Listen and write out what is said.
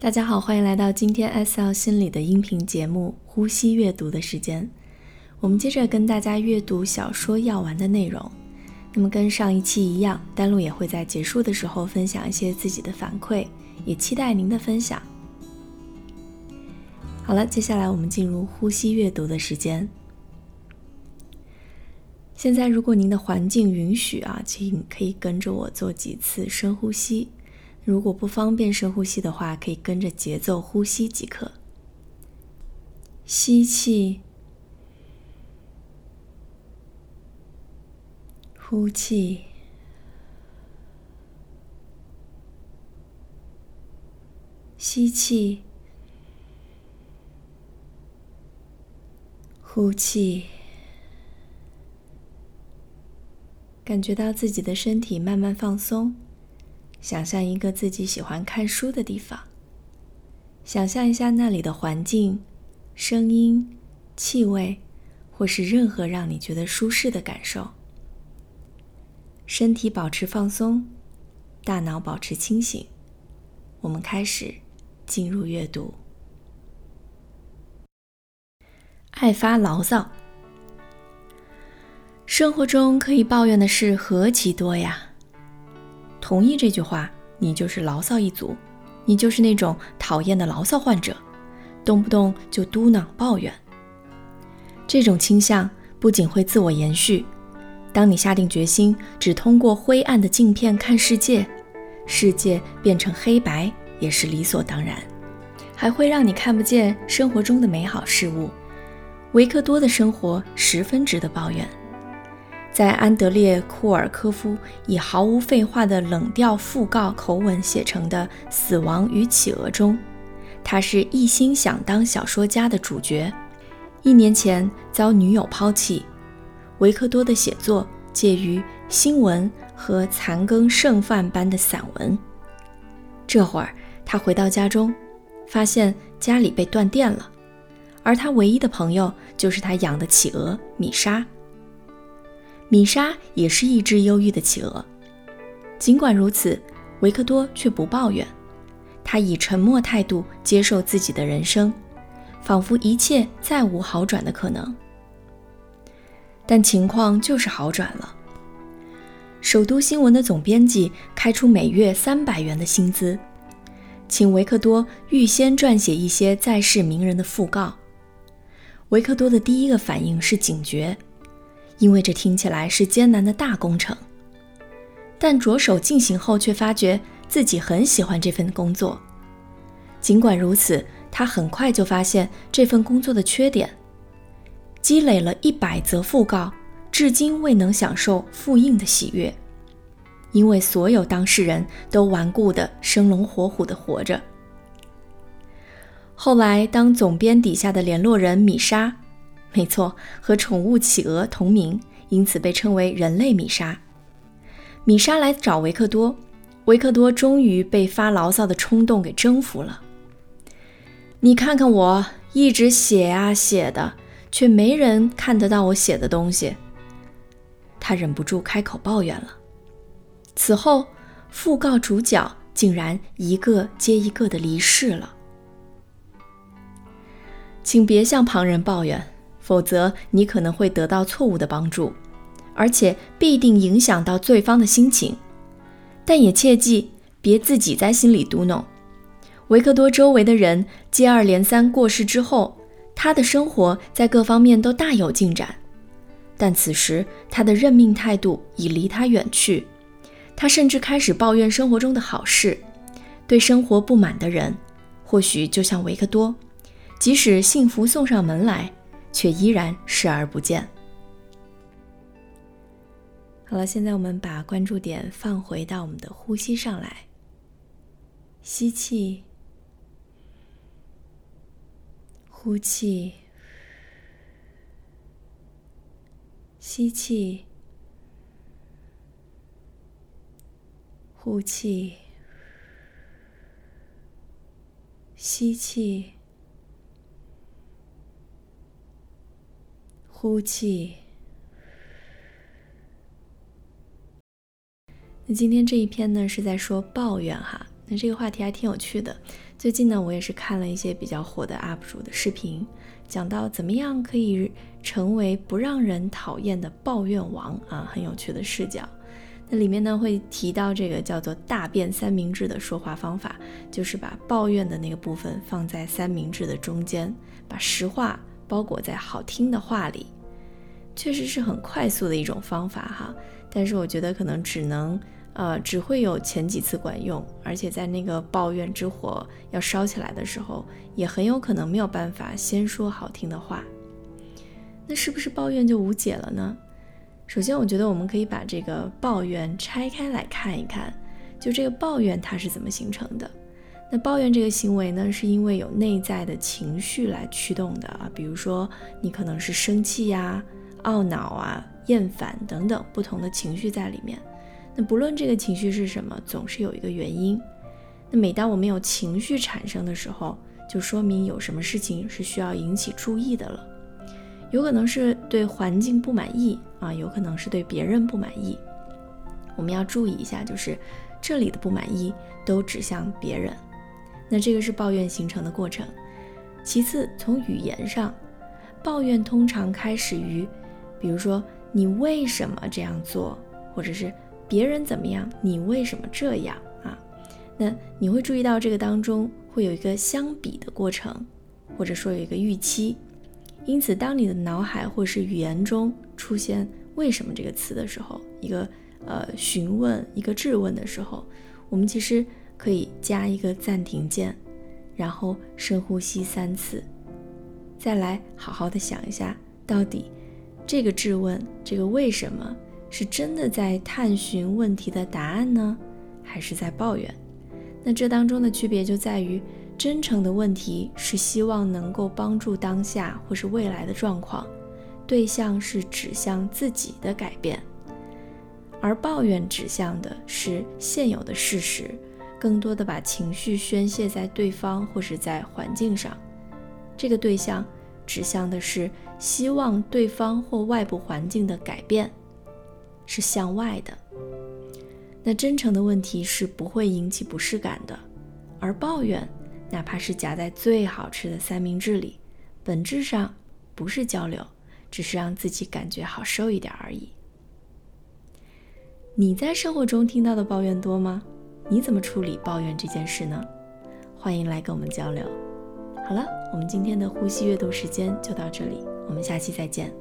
大家好，欢迎来到今天 SL 心理的音频节目《呼吸阅读的时间》。我们接着跟大家阅读小说药丸的内容。那么跟上一期一样，丹露也会在结束的时候分享一些自己的反馈，也期待您的分享。好了，接下来我们进入呼吸阅读的时间。现在，如果您的环境允许啊，请可以跟着我做几次深呼吸。如果不方便深呼吸的话，可以跟着节奏呼吸即可。吸气，呼气，吸气，呼气，感觉到自己的身体慢慢放松。想象一个自己喜欢看书的地方，想象一下那里的环境、声音、气味，或是任何让你觉得舒适的感受。身体保持放松，大脑保持清醒。我们开始进入阅读。爱发牢骚，生活中可以抱怨的事何其多呀！同意这句话，你就是牢骚一族，你就是那种讨厌的牢骚患者，动不动就嘟囔抱怨。这种倾向不仅会自我延续，当你下定决心只通过灰暗的镜片看世界，世界变成黑白也是理所当然，还会让你看不见生活中的美好事物。维克多的生活十分值得抱怨。在安德烈·库尔科夫以毫无废话的冷调讣告口吻写成的《死亡与企鹅》中，他是一心想当小说家的主角。一年前遭女友抛弃，维克多的写作介于新闻和残羹剩饭般的散文。这会儿，他回到家中，发现家里被断电了，而他唯一的朋友就是他养的企鹅米莎。米莎也是一只忧郁的企鹅，尽管如此，维克多却不抱怨，他以沉默态度接受自己的人生，仿佛一切再无好转的可能。但情况就是好转了。首都新闻的总编辑开出每月三百元的薪资，请维克多预先撰写一些在世名人的讣告。维克多的第一个反应是警觉。因为这听起来是艰难的大工程，但着手进行后，却发觉自己很喜欢这份工作。尽管如此，他很快就发现这份工作的缺点，积累了一百则讣告，至今未能享受复印的喜悦，因为所有当事人都顽固的生龙活虎的活着。后来，当总编底下的联络人米莎。没错，和宠物企鹅同名，因此被称为人类米莎。米莎来找维克多，维克多终于被发牢骚的冲动给征服了。你看看我，一直写啊写的，却没人看得到我写的东西。他忍不住开口抱怨了。此后，讣告主角竟然一个接一个的离世了。请别向旁人抱怨。否则，你可能会得到错误的帮助，而且必定影响到对方的心情。但也切记别自己在心里嘟囔。维克多周围的人接二连三过世之后，他的生活在各方面都大有进展，但此时他的认命态度已离他远去。他甚至开始抱怨生活中的好事。对生活不满的人，或许就像维克多，即使幸福送上门来。却依然视而不见。好了，现在我们把关注点放回到我们的呼吸上来。吸气，呼气，吸气，呼气，吸气。呼气。那今天这一篇呢，是在说抱怨哈。那这个话题还挺有趣的。最近呢，我也是看了一些比较火的 UP 主的视频，讲到怎么样可以成为不让人讨厌的抱怨王啊，很有趣的视角。那里面呢会提到这个叫做“大便三明治”的说话方法，就是把抱怨的那个部分放在三明治的中间，把实话包裹在好听的话里。确实是很快速的一种方法哈，但是我觉得可能只能呃只会有前几次管用，而且在那个抱怨之火要烧起来的时候，也很有可能没有办法先说好听的话。那是不是抱怨就无解了呢？首先，我觉得我们可以把这个抱怨拆开来看一看，就这个抱怨它是怎么形成的。那抱怨这个行为呢，是因为有内在的情绪来驱动的啊，比如说你可能是生气呀、懊恼啊、厌烦等等不同的情绪在里面。那不论这个情绪是什么，总是有一个原因。那每当我们有情绪产生的时候，就说明有什么事情是需要引起注意的了。有可能是对环境不满意啊，有可能是对别人不满意。我们要注意一下，就是这里的不满意都指向别人。那这个是抱怨形成的过程。其次，从语言上，抱怨通常开始于，比如说你为什么这样做，或者是别人怎么样，你为什么这样啊？那你会注意到这个当中会有一个相比的过程，或者说有一个预期。因此，当你的脑海或是语言中出现“为什么”这个词的时候，一个呃询问、一个质问的时候，我们其实可以加一个暂停键，然后深呼吸三次，再来好好的想一下，到底这个质问、这个“为什么”是真的在探寻问题的答案呢，还是在抱怨？那这当中的区别就在于。真诚的问题是希望能够帮助当下或是未来的状况，对象是指向自己的改变，而抱怨指向的是现有的事实，更多的把情绪宣泄在对方或是在环境上，这个对象指向的是希望对方或外部环境的改变，是向外的。那真诚的问题是不会引起不适感的，而抱怨。哪怕是夹在最好吃的三明治里，本质上不是交流，只是让自己感觉好受一点而已。你在生活中听到的抱怨多吗？你怎么处理抱怨这件事呢？欢迎来跟我们交流。好了，我们今天的呼吸阅读时间就到这里，我们下期再见。